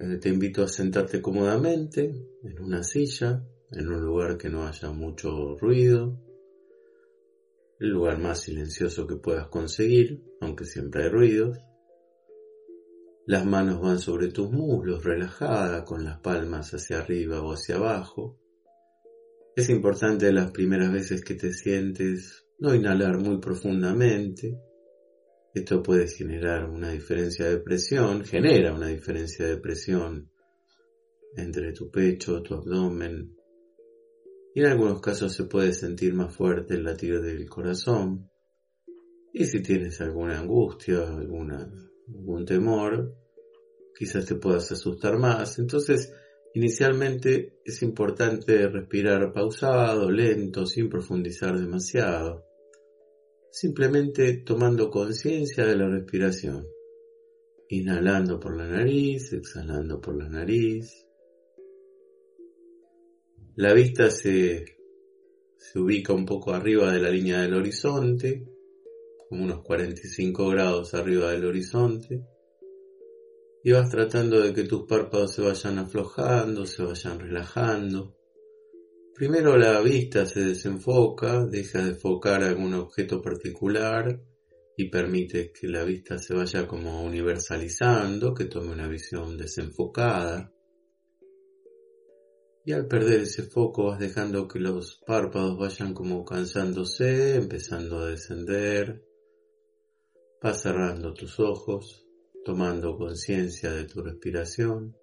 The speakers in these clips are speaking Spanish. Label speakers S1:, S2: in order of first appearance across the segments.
S1: Eh, te invito a sentarte cómodamente en una silla, en un lugar que no haya mucho ruido, el lugar más silencioso que puedas conseguir, aunque siempre hay ruidos. Las manos van sobre tus muslos, relajada, con las palmas hacia arriba o hacia abajo. Es importante las primeras veces que te sientes no inhalar muy profundamente, esto puede generar una diferencia de presión, genera una diferencia de presión entre tu pecho, tu abdomen. Y en algunos casos se puede sentir más fuerte el latido del corazón. Y si tienes alguna angustia, alguna, algún temor, quizás te puedas asustar más. Entonces, inicialmente es importante respirar pausado, lento, sin profundizar demasiado simplemente tomando conciencia de la respiración. Inhalando por la nariz, exhalando por la nariz. La vista se, se ubica un poco arriba de la línea del horizonte, como unos 45 grados arriba del horizonte. Y vas tratando de que tus párpados se vayan aflojando, se vayan relajando. Primero la vista se desenfoca, deja de enfocar algún objeto particular y permite que la vista se vaya como universalizando, que tome una visión desenfocada. Y al perder ese foco vas dejando que los párpados vayan como cansándose, empezando a descender. Vas cerrando tus ojos, tomando conciencia de tu respiración,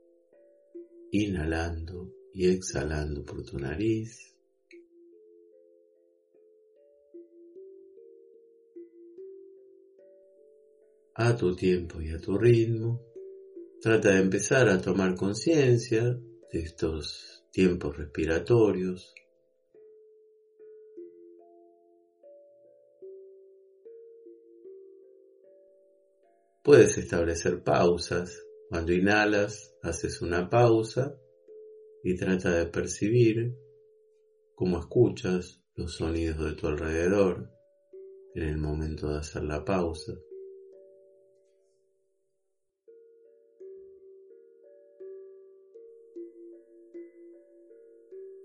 S1: inhalando y exhalando por tu nariz. A tu tiempo y a tu ritmo. Trata de empezar a tomar conciencia de estos tiempos respiratorios. Puedes establecer pausas. Cuando inhalas, haces una pausa y trata de percibir cómo escuchas los sonidos de tu alrededor en el momento de hacer la pausa.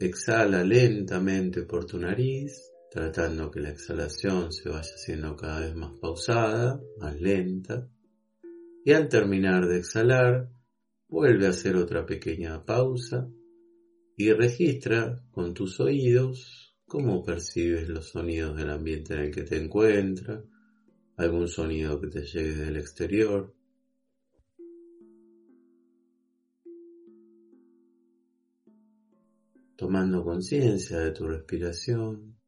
S1: Exhala lentamente por tu nariz, tratando que la exhalación se vaya haciendo cada vez más pausada, más lenta. Y al terminar de exhalar, vuelve a hacer otra pequeña pausa y registra con tus oídos cómo percibes los sonidos del ambiente en el que te encuentras, algún sonido que te llegue del exterior. Tomando conciencia de tu respiración,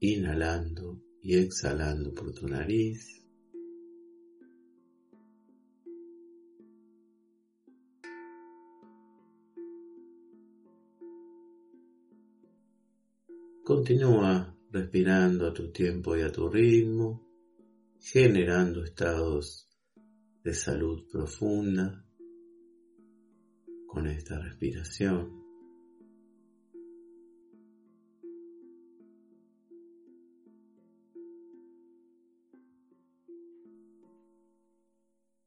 S1: inhalando y exhalando por tu nariz. Continúa respirando a tu tiempo y a tu ritmo, generando estados de salud profunda con esta respiración.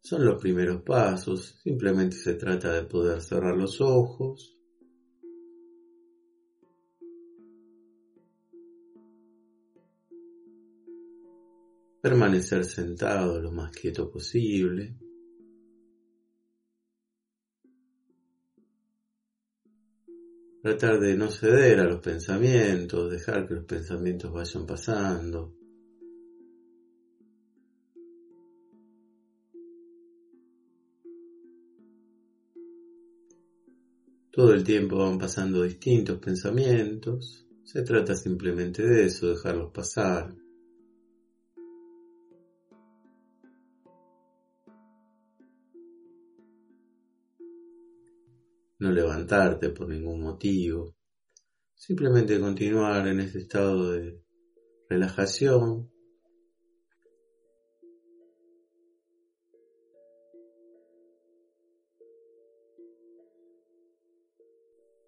S1: Son los primeros pasos, simplemente se trata de poder cerrar los ojos permanecer sentado lo más quieto posible. Tratar de no ceder a los pensamientos, dejar que los pensamientos vayan pasando. Todo el tiempo van pasando distintos pensamientos. Se trata simplemente de eso, dejarlos pasar. No levantarte por ningún motivo, simplemente continuar en este estado de relajación.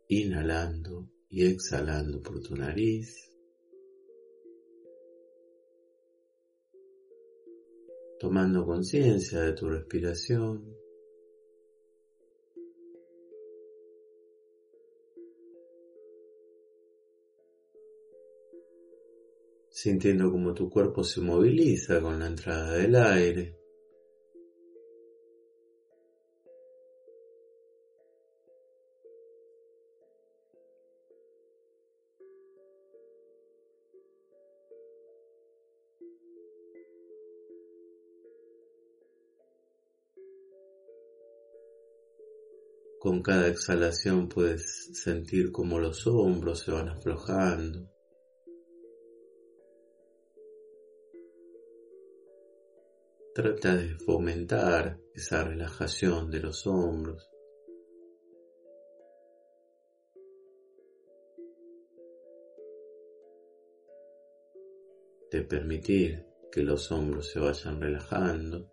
S1: Inhalando y exhalando por tu nariz. Tomando conciencia de tu respiración. Sintiendo como tu cuerpo se moviliza con la entrada del aire. Con cada exhalación puedes sentir como los hombros se van aflojando. Trata de fomentar esa relajación de los hombros. De permitir que los hombros se vayan relajando.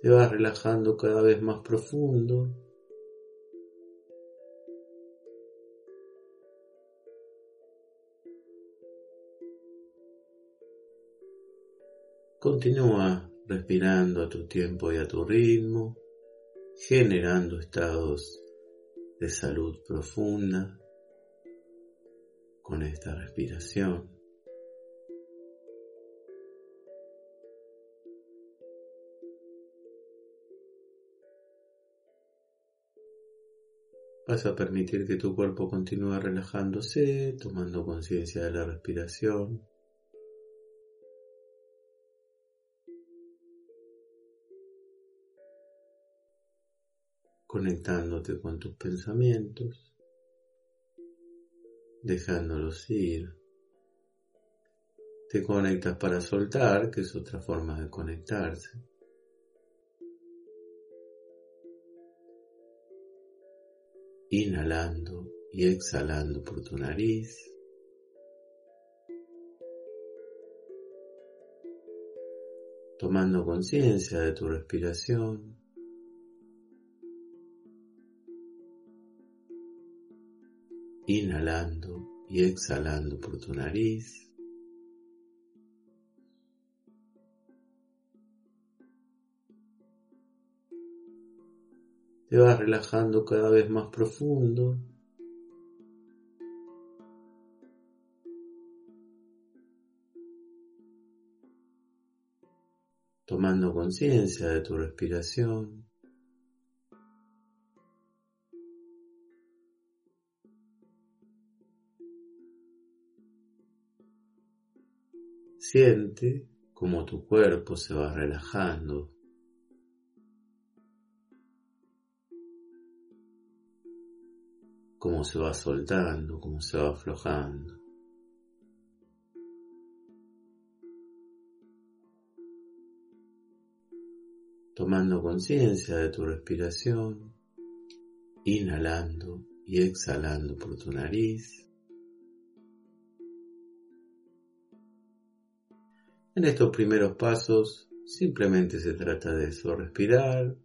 S1: Te vas relajando cada vez más profundo. Continúa respirando a tu tiempo y a tu ritmo, generando estados de salud profunda con esta respiración. Vas a permitir que tu cuerpo continúe relajándose, tomando conciencia de la respiración. Conectándote con tus pensamientos, dejándolos ir. Te conectas para soltar, que es otra forma de conectarse. Inhalando y exhalando por tu nariz. Tomando conciencia de tu respiración. Inhalando y exhalando por tu nariz. Te vas relajando cada vez más profundo. Tomando conciencia de tu respiración. Siente como tu cuerpo se va relajando. Cómo se va soltando, cómo se va aflojando. Tomando conciencia de tu respiración, inhalando y exhalando por tu nariz. En estos primeros pasos simplemente se trata de eso, respirar,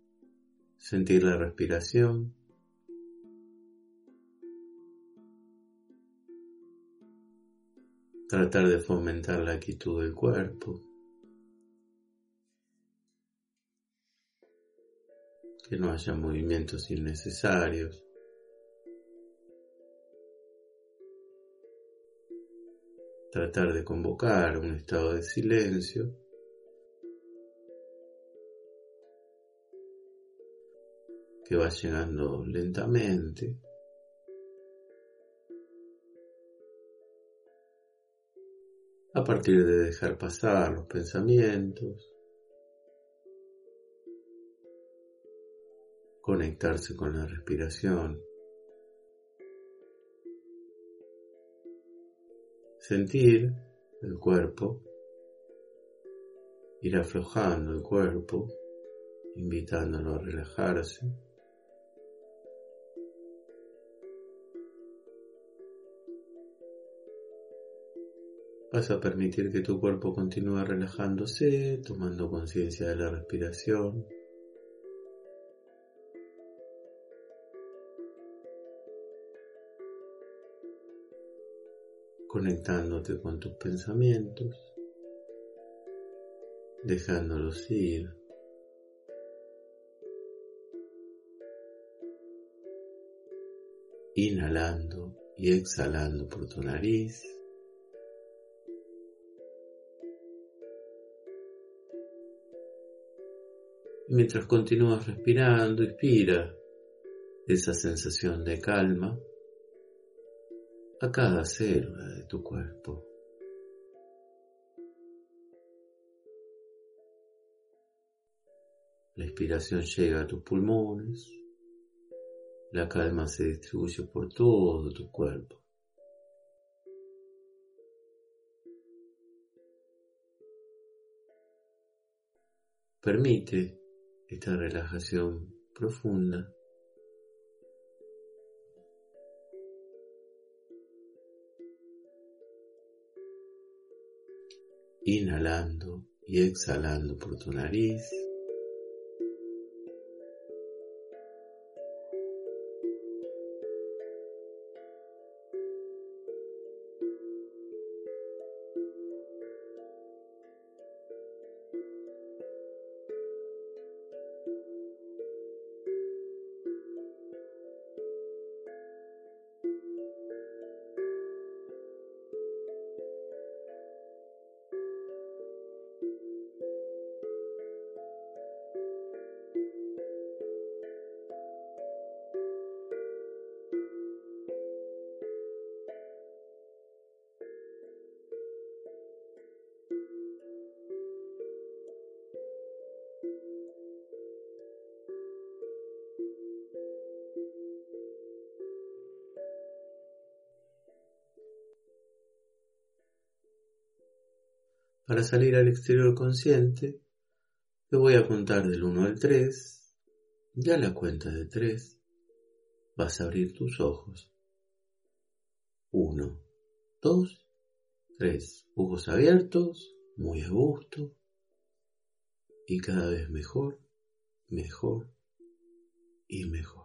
S1: sentir la respiración. Tratar de fomentar la quietud del cuerpo. Que no haya movimientos innecesarios. Tratar de convocar un estado de silencio. que va llegando lentamente. A partir de dejar pasar los pensamientos, conectarse con la respiración. Sentir el cuerpo, ir aflojando el cuerpo, invitándolo a relajarse. Vas a permitir que tu cuerpo continúe relajándose, tomando conciencia de la respiración. Conectándote con tus pensamientos, dejándolos ir. Inhalando y exhalando por tu nariz. mientras continúas respirando, inspira esa sensación de calma a cada célula de tu cuerpo. La inspiración llega a tus pulmones, la calma se distribuye por todo tu cuerpo. Permite esta relajación profunda inhalando y exhalando por tu nariz. Para salir al exterior consciente, te voy a contar del 1 al 3. Ya la cuenta de 3 vas a abrir tus ojos. 1, 2, 3. Ojos abiertos, muy a gusto. Y cada vez mejor, mejor y mejor.